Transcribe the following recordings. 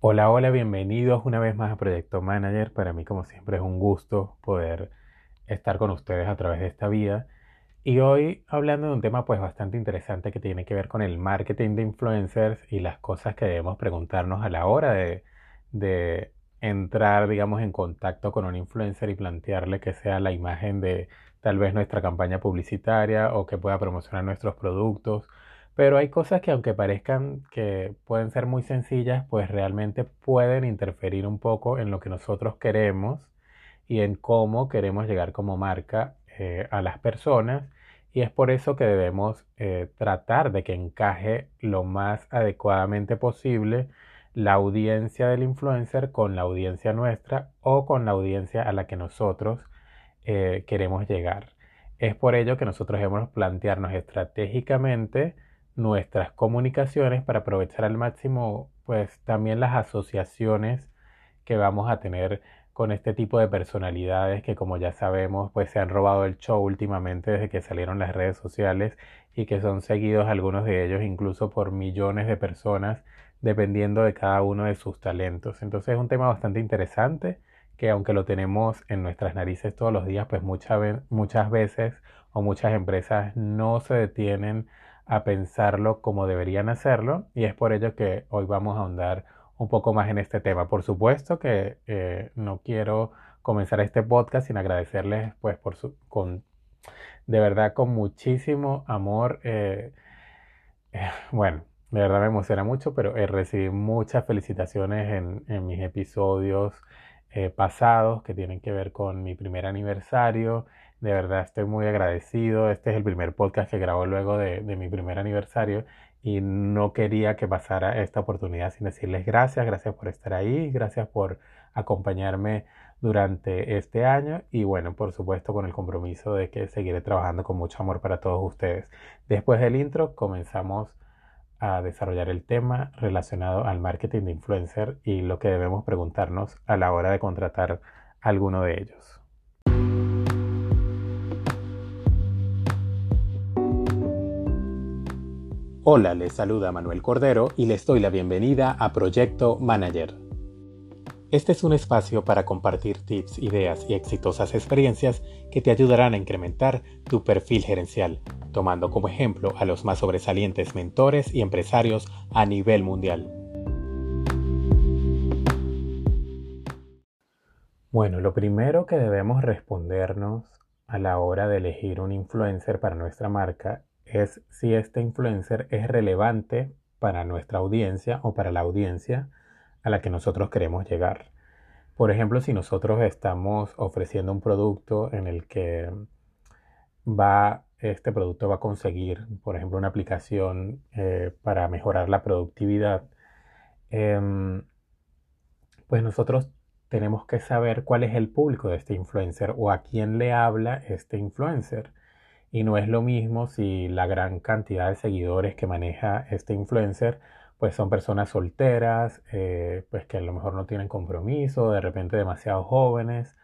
Hola, hola, bienvenidos una vez más a Proyecto Manager. Para mí, como siempre, es un gusto poder estar con ustedes a través de esta vida. Y hoy hablando de un tema pues bastante interesante que tiene que ver con el marketing de influencers y las cosas que debemos preguntarnos a la hora de, de entrar, digamos, en contacto con un influencer y plantearle que sea la imagen de tal vez nuestra campaña publicitaria o que pueda promocionar nuestros productos pero hay cosas que aunque parezcan que pueden ser muy sencillas, pues realmente pueden interferir un poco en lo que nosotros queremos y en cómo queremos llegar como marca eh, a las personas. Y es por eso que debemos eh, tratar de que encaje lo más adecuadamente posible la audiencia del influencer con la audiencia nuestra o con la audiencia a la que nosotros eh, queremos llegar. Es por ello que nosotros debemos plantearnos estratégicamente nuestras comunicaciones para aprovechar al máximo pues también las asociaciones que vamos a tener con este tipo de personalidades que como ya sabemos pues se han robado el show últimamente desde que salieron las redes sociales y que son seguidos algunos de ellos incluso por millones de personas dependiendo de cada uno de sus talentos. Entonces es un tema bastante interesante que aunque lo tenemos en nuestras narices todos los días pues muchas, muchas veces o muchas empresas no se detienen a pensarlo como deberían hacerlo y es por ello que hoy vamos a ahondar un poco más en este tema. Por supuesto que eh, no quiero comenzar este podcast sin agradecerles pues por su, con de verdad con muchísimo amor. Eh, eh, bueno, de verdad me emociona mucho, pero recibí muchas felicitaciones en, en mis episodios pasados que tienen que ver con mi primer aniversario de verdad estoy muy agradecido. Este es el primer podcast que grabo luego de, mi primer aniversario y no quería que pasara esta oportunidad sin decirles gracias, gracias por estar ahí, gracias por acompañarme durante este año y bueno, por supuesto con el compromiso de que seguiré trabajando con mucho amor para todos ustedes. Después del intro comenzamos a desarrollar el tema relacionado al marketing de influencer y lo que debemos preguntarnos a la hora de contratar alguno de ellos. Hola, les saluda Manuel Cordero y les doy la bienvenida a Proyecto Manager. Este es un espacio para compartir tips, ideas y exitosas experiencias que te ayudarán a incrementar tu perfil gerencial, tomando como ejemplo a los más sobresalientes mentores y empresarios a nivel mundial. Bueno, lo primero que debemos respondernos a la hora de elegir un influencer para nuestra marca es si este influencer es relevante para nuestra audiencia o para la audiencia a la que nosotros queremos llegar. Por ejemplo, si nosotros estamos ofreciendo un producto en el que va, este producto va a conseguir, por ejemplo, una aplicación eh, para mejorar la productividad, em, pues nosotros tenemos que saber cuál es el público de este influencer o a quién le habla este influencer. Y no es lo mismo si la gran cantidad de seguidores que maneja este influencer pues son personas solteras, eh, pues que a lo mejor no tienen compromiso, de repente demasiado jóvenes,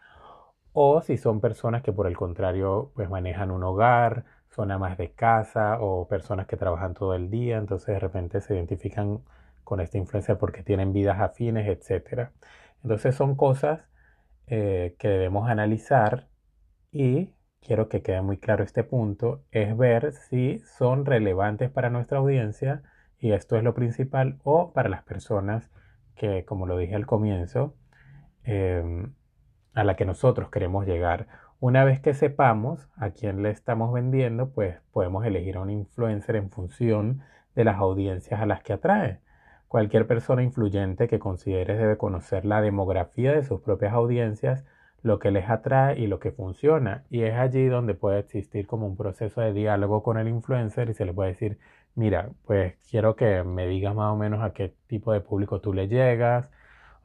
o si son personas que por el contrario pues manejan un hogar, son amas de casa o personas que trabajan todo el día, entonces de repente se identifican con este influencer porque tienen vidas afines, etc. Entonces son cosas eh, que debemos analizar y quiero que quede muy claro este punto, es ver si son relevantes para nuestra audiencia y esto es lo principal o para las personas que, como lo dije al comienzo, em, a la que nosotros queremos llegar. Una vez que sepamos a quién le estamos vendiendo, pues podemos elegir a un influencer en función de las audiencias a las que atrae. Cualquier persona influyente que considere debe conocer la demografía de sus propias audiencias lo que les atrae y lo que funciona. Y es allí donde puede existir como un proceso de diálogo con el influencer y se le puede decir, mira, pues quiero que me digas más o menos a qué tipo de público tú le llegas.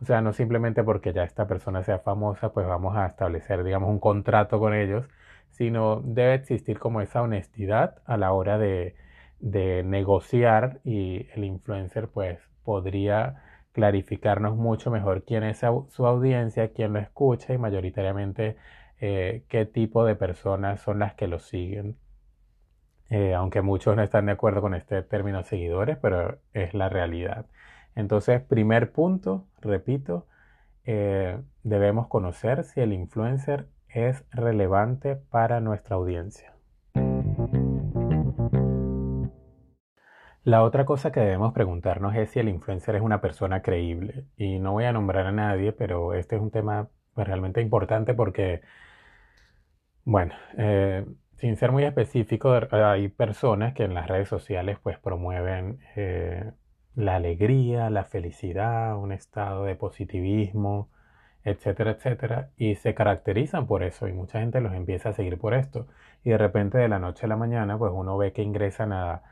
O sea, no simplemente porque ya esta persona sea famosa, pues vamos a establecer, digamos, un contrato con ellos, sino debe existir como esa honestidad a la hora de, de negociar y el influencer pues podría clarificarnos mucho mejor quién es su audiencia, quién lo escucha y mayoritariamente eh, qué tipo de personas son las que lo siguen. Eh, aunque muchos no están de acuerdo con este término seguidores, pero es la realidad. Entonces, primer punto, repito, eh, debemos conocer si el influencer es relevante para nuestra audiencia. La otra cosa que debemos preguntarnos es si el influencer es una persona creíble. Y no voy a nombrar a nadie, pero este es un tema pues, realmente importante porque, bueno, eh, sin ser muy específico, hay personas que en las redes sociales pues promueven eh, la alegría, la felicidad, un estado de positivismo, etcétera, etcétera, y se caracterizan por eso y mucha gente los empieza a seguir por esto. Y de repente de la noche a la mañana pues uno ve que ingresan a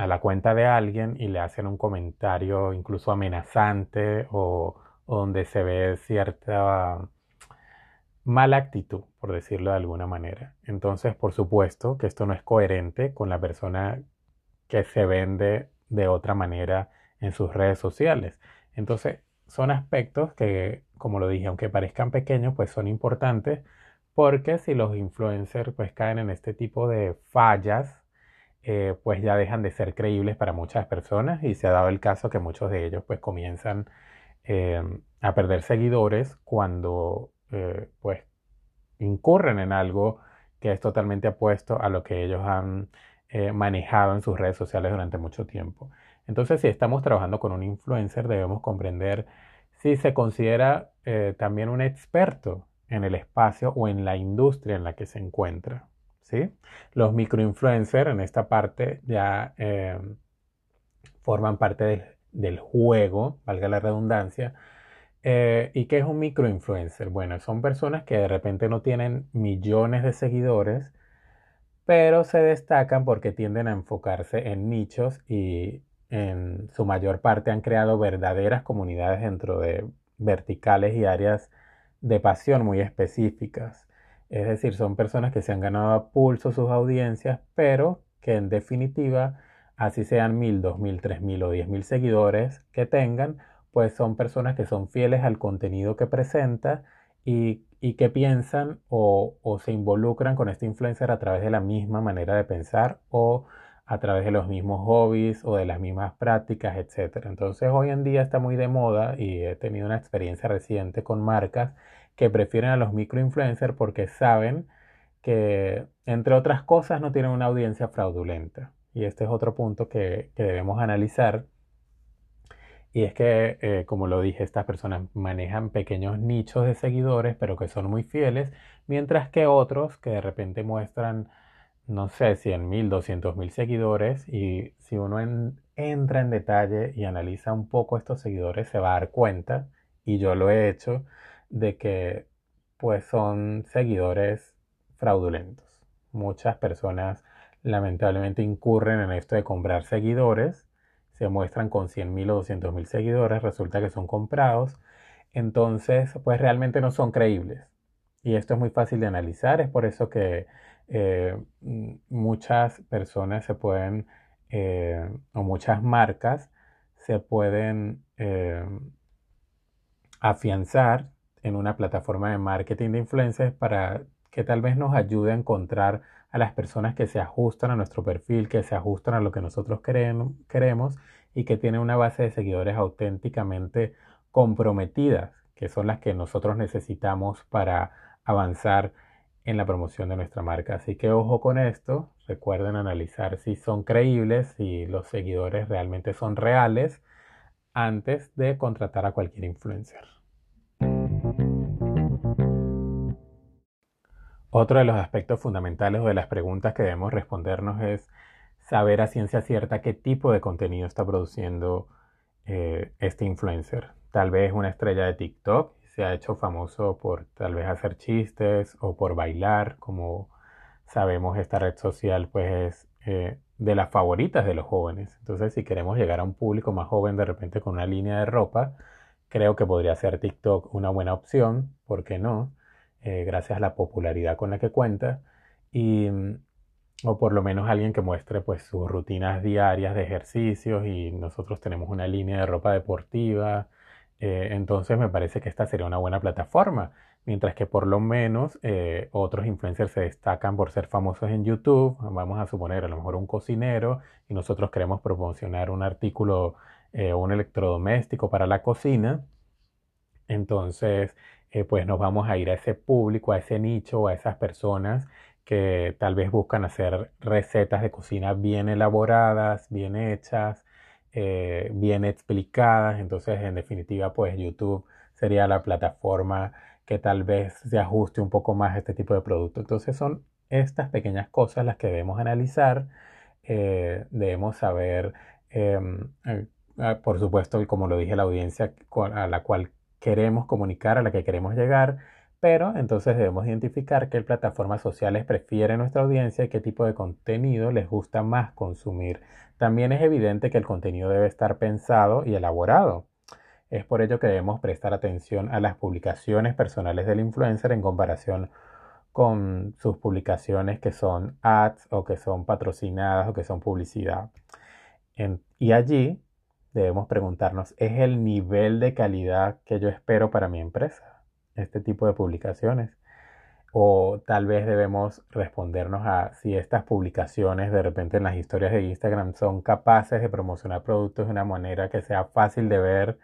a la cuenta de alguien y le hacen un comentario incluso amenazante o, donde se ve cierta mala actitud, por decirlo de alguna manera. Entonces, por supuesto que esto no es coherente con la persona que se vende de otra manera en sus redes sociales. Entonces, son aspectos que, como lo dije, aunque parezcan pequeños, pues son importantes porque si los influencers pues caen en este tipo de fallas eh, pues ya dejan de ser creíbles para muchas personas y se ha dado el caso que muchos de ellos pues comienzan eh, a perder seguidores cuando eh, pues incurren en algo que es totalmente opuesto a lo que ellos han manejado en sus redes sociales durante mucho tiempo. Entonces, si estamos trabajando con un influencer, debemos comprender si se considera también un experto en el espacio o en la industria en la que se encuentra. Los microinfluencers en esta parte ya eh, forman parte del, juego, valga la redundancia. Eh, ¿Y qué es un microinfluencer? Bueno, son personas que de repente no tienen millones de seguidores, pero se destacan porque tienden a enfocarse en nichos y en su mayor parte han creado verdaderas comunidades dentro de verticales y áreas de pasión muy específicas. Es decir, son personas que se han ganado a pulso sus audiencias, pero que en definitiva, así sean mil, dos mil, tres mil o diez mil seguidores que tengan, pues son personas que son fieles al contenido que presenta y, que piensan o, o, se involucran con este influencer a través de la misma manera de pensar o a través de los mismos hobbies o de las mismas prácticas, etc. Entonces hoy en día está muy de moda y he tenido una experiencia reciente con marcas que prefieren a los microinfluencers porque saben que, entre otras cosas, no tienen una audiencia fraudulenta. Y este es otro punto que, debemos analizar. Y es que, eh, como lo dije, estas personas manejan pequeños nichos de seguidores, pero que son muy fieles, mientras que otros que de repente muestran, no sé, 100 mil, 200 mil seguidores, y si uno entra en detalle y analiza un poco estos seguidores, se va a dar cuenta, y yo lo he hecho, de que pues son seguidores fraudulentos. Muchas personas lamentablemente incurren en esto de comprar seguidores, se muestran con 100.000 o 200.000 seguidores, resulta que son comprados, entonces pues realmente no son creíbles. Y esto es muy fácil de analizar, es por eso que eh, muchas personas se pueden, eh, o muchas marcas se pueden eh, afianzar en una plataforma de marketing de influencers para que tal vez nos ayude a encontrar a las personas que se ajustan a nuestro perfil, que se ajustan a lo que nosotros queremos y que tienen una base de seguidores auténticamente comprometidas, que son las que nosotros necesitamos para avanzar en la promoción de nuestra marca. Así que ojo con esto, recuerden analizar si son creíbles, si los seguidores realmente son reales antes de contratar a cualquier influencer. Otro de los aspectos fundamentales o de las preguntas que debemos respondernos es saber a ciencia cierta qué tipo de contenido está produciendo eh, este influencer. Tal vez una estrella de TikTok se ha hecho famoso por tal vez hacer chistes o por bailar, como sabemos esta red social pues es eh, de las favoritas de los jóvenes. Entonces si queremos llegar a un público más joven de repente con una línea de ropa, creo que podría ser TikTok una buena opción, ¿por qué no? Eh, gracias a la popularidad con la que cuenta, y, mm, o por lo menos alguien que muestre pues sus rutinas diarias de ejercicios y nosotros tenemos una línea de ropa deportiva, eh, entonces me parece que esta sería una buena plataforma, mientras que por lo menos eh, otros influencers se destacan por ser famosos en YouTube, vamos a suponer a lo mejor un cocinero y nosotros queremos promocionar un artículo eh, un electrodoméstico para la cocina, entonces eh, pues nos vamos a ir a ese público, a ese nicho, a esas personas que tal vez buscan hacer recetas de cocina bien elaboradas, bien hechas, eh, bien explicadas. Entonces, en definitiva, pues YouTube sería la plataforma que tal vez se ajuste un poco más a este tipo de producto. Entonces, son estas pequeñas cosas las que debemos analizar. Eh, debemos saber, em, eh, por supuesto, como lo dije, la audiencia a la cual queremos comunicar, a la que queremos llegar pero entonces debemos identificar qué plataformas sociales prefiere nuestra audiencia y qué tipo de contenido les gusta más consumir. También es evidente que el contenido debe estar pensado y elaborado. Es por ello que debemos prestar atención a las publicaciones personales del influencer en comparación con sus publicaciones que son ads o que son patrocinadas o que son publicidad. y allí debemos preguntarnos, ¿es el nivel de calidad que yo espero para mi empresa? este tipo de publicaciones. O tal vez debemos respondernos a si estas publicaciones de repente en las historias de Instagram son capaces de promocionar productos de una manera que sea fácil de ver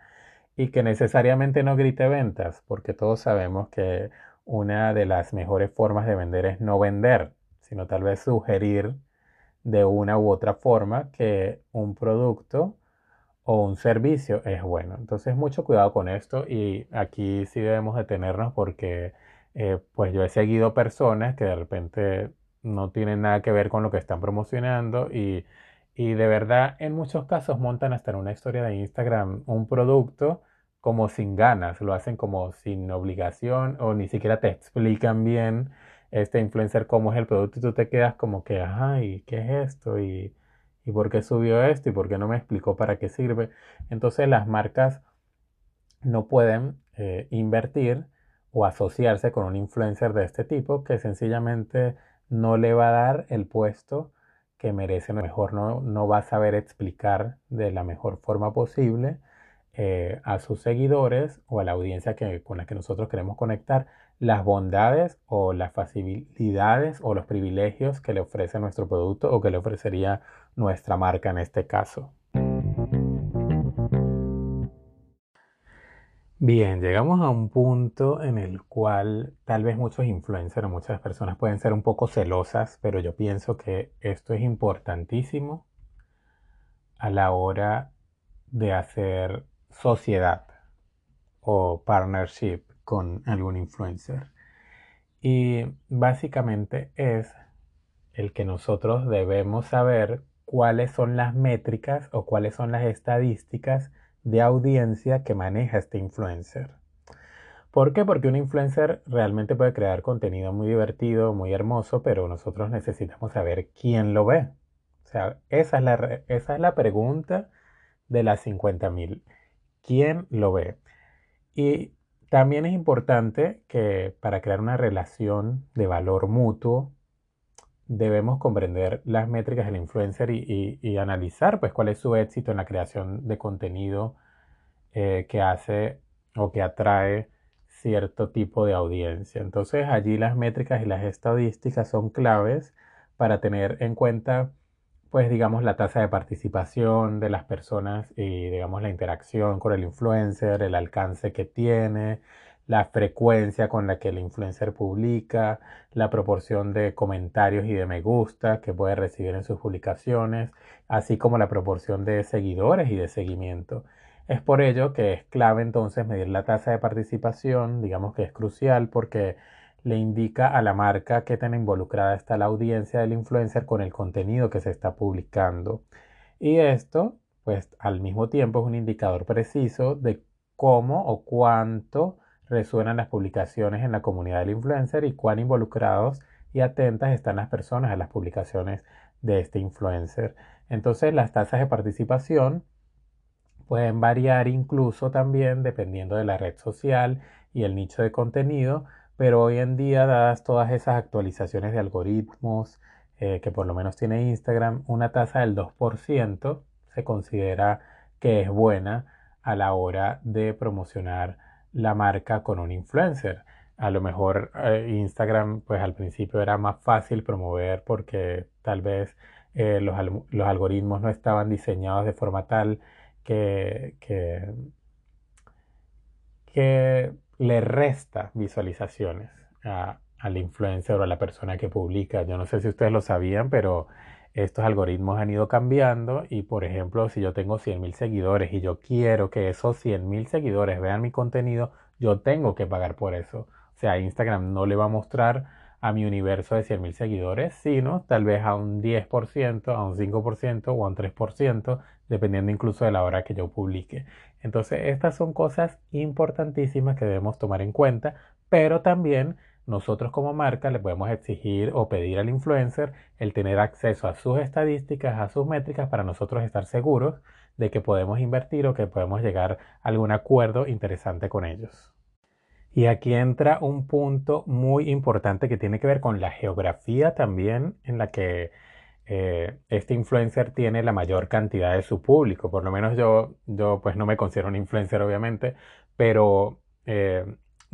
y que necesariamente no grite ventas, porque todos sabemos que una de las mejores formas de vender es no vender, sino tal vez sugerir de una u otra forma que un producto o un servicio es bueno. Entonces mucho cuidado con esto y aquí sí debemos detenernos porque eh, pues yo he seguido personas que de repente no tienen nada que ver con lo que están promocionando y, y de verdad en muchos casos montan hasta en una historia de Instagram un producto como sin ganas, lo hacen como sin obligación o ni siquiera te explican bien este influencer cómo es el producto y tú te quedas como que, ay, ¿qué es esto? Y ¿Y por qué subió esto? ¿Y por qué no me explicó para qué sirve? Entonces las marcas no pueden eh, invertir o asociarse con un influencer de este tipo que sencillamente no le va a dar el puesto que merece. Mejor no, no va a saber explicar de la mejor forma posible eh, a sus seguidores o a la audiencia que, con la que nosotros queremos conectar las bondades o las facilidades o los privilegios que le ofrece nuestro producto o que le ofrecería nuestra marca en este caso. Bien, llegamos a un punto en el cual tal vez muchos influencers o muchas personas pueden ser un poco celosas, pero yo pienso que esto es importantísimo a la hora de hacer sociedad o partnership con algún influencer. Y básicamente es el que nosotros debemos saber cuáles son las métricas o cuáles son las estadísticas de audiencia que maneja este influencer. ¿Por qué? Porque un influencer realmente puede crear contenido muy divertido, muy hermoso, pero nosotros necesitamos saber quién lo ve. O sea, esa es la, esa es la pregunta de las 50.000. ¿Quién lo ve? Y también es importante que para crear una relación de valor mutuo debemos comprender las métricas del influencer y, analizar pues cuál es su éxito en la creación de contenido eh, que hace o que atrae cierto tipo de audiencia. Entonces allí las métricas y las estadísticas son claves para tener en cuenta pues digamos la tasa de participación de las personas y digamos la interacción con el influencer, el alcance que tiene, la frecuencia con la que el influencer publica, la proporción de comentarios y de me gusta que puede recibir en sus publicaciones, así como la proporción de seguidores y de seguimiento. Es por ello que es clave entonces medir la tasa de participación, digamos que es crucial porque le indica a la marca qué tan involucrada está la audiencia del influencer con el contenido que se está publicando. Y esto, pues al mismo tiempo es un indicador preciso de cómo o cuánto resuenan las publicaciones en la comunidad del influencer y cuán involucrados y atentas están las personas a las publicaciones de este influencer. Entonces las tasas de participación pueden variar incluso también dependiendo de la red social y el nicho de contenido, pero hoy en día, dadas todas esas actualizaciones de algoritmos eh, que por lo menos tiene Instagram, una tasa del 2% se considera que es buena a la hora de promocionar la marca con un influencer. A lo mejor eh, Instagram, pues al principio era más fácil promover porque tal vez eh, los, los algoritmos no estaban diseñados de forma tal que, que, le resta visualizaciones a, al influencer o a la persona que publica. Yo no sé si ustedes lo sabían, pero estos algoritmos han ido cambiando y por ejemplo si yo tengo 100.000 seguidores y yo quiero que esos 100.000 seguidores vean mi contenido, yo tengo que pagar por eso. O sea, Instagram no le va a mostrar a mi universo de 100.000 seguidores, sino tal vez a un 10%, a un 5% o a un 3%, dependiendo incluso de la hora que yo publique. Entonces, estas son cosas importantísimas que debemos tomar en cuenta, pero también nosotros como marca le podemos exigir o pedir al influencer el tener acceso a sus estadísticas, a sus métricas para nosotros estar seguros de que podemos invertir o que podemos llegar a algún acuerdo interesante con ellos. Y aquí entra un punto muy importante que tiene que ver con la geografía también en la que eh, este influencer tiene la mayor cantidad de su público. Por lo menos yo, yo pues no me considero un influencer obviamente, pero eh,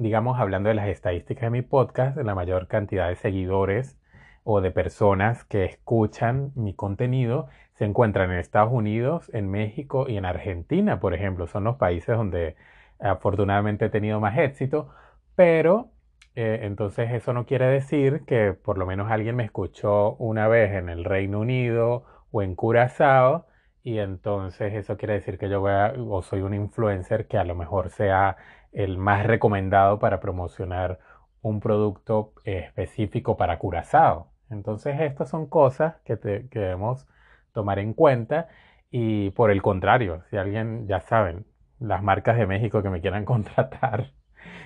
digamos hablando de las estadísticas de mi podcast, la mayor cantidad de seguidores o de personas que escuchan mi contenido se encuentran en Estados Unidos, en México y en Argentina, por ejemplo. Son los países donde afortunadamente he tenido más éxito, pero eh, entonces eso no quiere decir que por lo menos alguien me escuchó una vez en el Reino Unido o en Curazao y entonces eso quiere decir que yo voy o soy un influencer que a lo mejor sea el más recomendado para promocionar un producto específico para Curazao. Entonces estas son cosas que, debemos tomar en cuenta y por el contrario, si alguien, ya saben, las marcas de México que me quieran contratar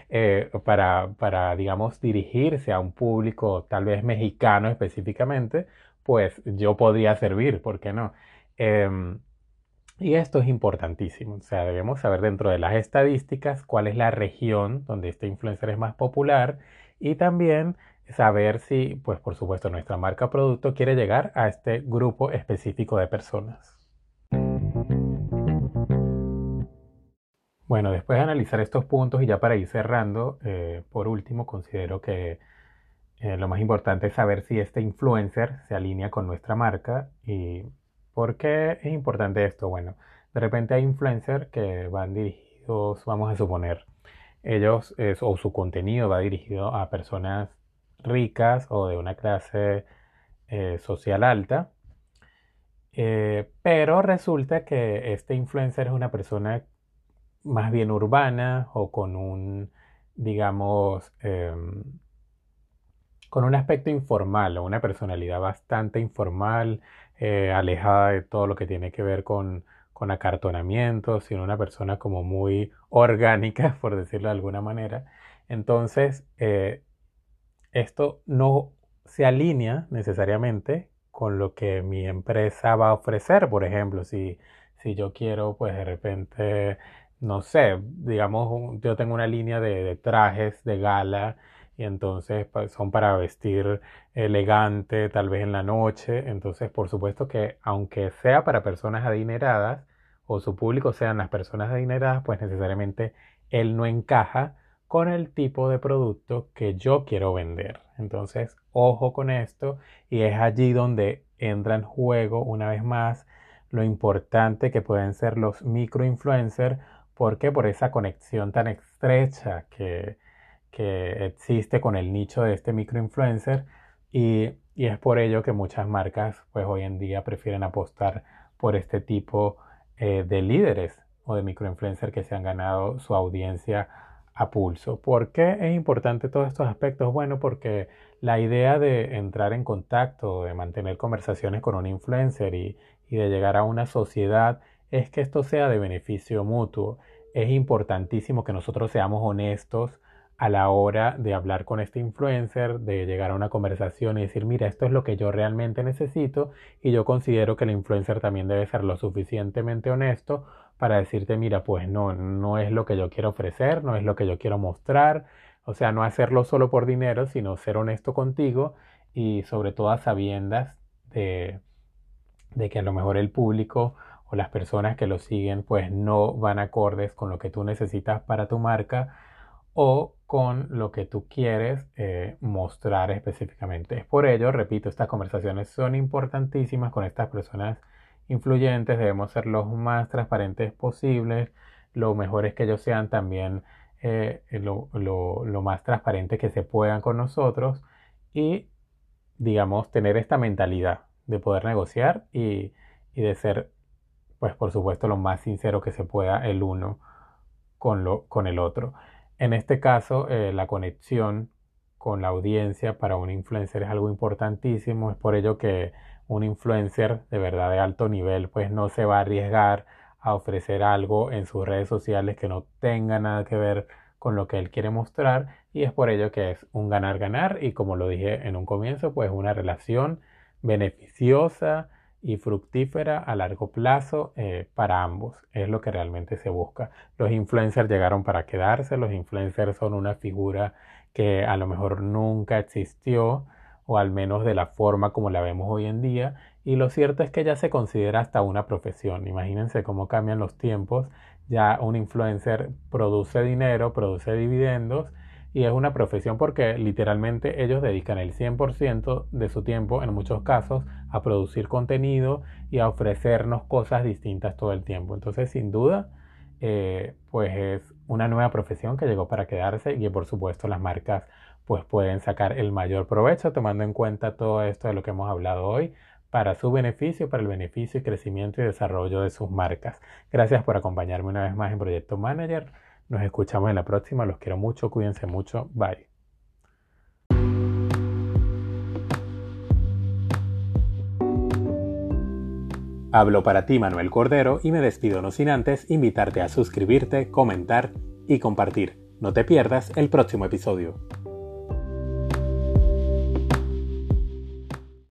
eh, para, para, digamos, dirigirse a un público tal vez mexicano específicamente, pues yo podría servir, ¿por qué no? Em, y esto es importantísimo, o sea, debemos saber dentro de las estadísticas cuál es la región donde este influencer es más popular y también saber si, pues por supuesto, nuestra marca producto quiere llegar a este grupo específico de personas. Bueno, después de analizar estos puntos y ya para ir cerrando, eh, por último, considero que eh, lo más importante es saber si este influencer se alinea con nuestra marca. ¿Y por qué es importante esto? Bueno, de repente hay influencers que van dirigidos, vamos a suponer, ellos o su contenido va dirigido a personas ricas o de una clase eh, social alta. pero resulta que este influencer es una persona más bien urbana o con un, digamos, em, con un aspecto informal o una personalidad bastante informal, eh, alejada de todo lo que tiene que ver con, con acartonamiento, sino una persona como muy orgánica, por decirlo de alguna manera. Entonces, eh, esto no se alinea necesariamente con lo que mi empresa va a ofrecer. Por ejemplo, si, si yo quiero, pues de repente no sé, digamos, yo tengo una línea de, trajes de gala y entonces pues, son para vestir elegante, tal vez en la noche. Entonces, por supuesto que aunque sea para personas adineradas o su público sean las personas adineradas, pues necesariamente él no encaja con el tipo de producto que yo quiero vender. Entonces, ojo con esto y es allí donde entra en juego una vez más lo importante que pueden ser los microinfluencers ¿Por qué? Por esa conexión tan estrecha que, existe con el nicho de este microinfluencer y, y es por ello que muchas marcas pues hoy en día prefieren apostar por este tipo eh, de líderes o de microinfluencers que se han ganado su audiencia a pulso. ¿Por qué es importante todos estos aspectos? Bueno, porque la idea de entrar en contacto, de mantener conversaciones con un influencer y de llegar a una sociedad es que esto sea de beneficio mutuo. Es importantísimo que nosotros seamos honestos a la hora de hablar con este influencer, de llegar a una conversación y decir, mira, esto es lo que yo realmente necesito y yo considero que el influencer también debe ser lo suficientemente honesto para decirte, mira, pues no, no es lo que yo quiero ofrecer, no es lo que yo quiero mostrar, o sea, no hacerlo solo por dinero, sino ser honesto contigo y sobre todo a sabiendas de, de que a lo mejor el público o las personas que lo siguen pues no van acordes con lo que tú necesitas para tu marca o con lo que tú quieres eh, mostrar específicamente. Es por ello, repito, estas conversaciones son importantísimas con estas personas influyentes, debemos ser los más transparentes posibles, lo mejor es que ellos sean también eh, lo, más transparentes que se puedan con nosotros y, digamos, tener esta mentalidad de poder negociar y, de ser, pues por supuesto, lo más sincero que se pueda el uno con, lo, con el otro. En este caso, eh, la conexión con la audiencia para un influencer es algo importantísimo. Es por ello que un influencer de verdad de alto nivel pues no se va a arriesgar a ofrecer algo en sus redes sociales que no tenga nada que ver con lo que él quiere mostrar y es por ello que es un ganar-ganar y como lo dije en un comienzo pues una relación beneficiosa y fructífera a largo plazo eh, para ambos. Es lo que realmente se busca. Los influencers llegaron para quedarse, los influencers son una figura que a lo mejor nunca existió o al menos de la forma como la vemos hoy en día y lo cierto es que ya se considera hasta una profesión. Imagínense cómo cambian los tiempos. Ya un influencer produce dinero, produce dividendos y es una profesión porque literalmente ellos dedican el 100% de su tiempo en muchos casos a producir contenido y a ofrecernos cosas distintas todo el tiempo. Entonces sin duda eh, pues es una nueva profesión que llegó para quedarse y que por supuesto las marcas pues pueden sacar el mayor provecho tomando en cuenta todo esto de lo que hemos hablado hoy para su beneficio, para el beneficio y crecimiento y desarrollo de sus marcas. Gracias por acompañarme una vez más en Proyecto Manager. Nos escuchamos en la próxima. Los quiero mucho. Cuídense mucho. Bye. Hablo para ti, Manuel Cordero, y me despido no sin antes invitarte a suscribirte, comentar y compartir. No te pierdas el próximo episodio.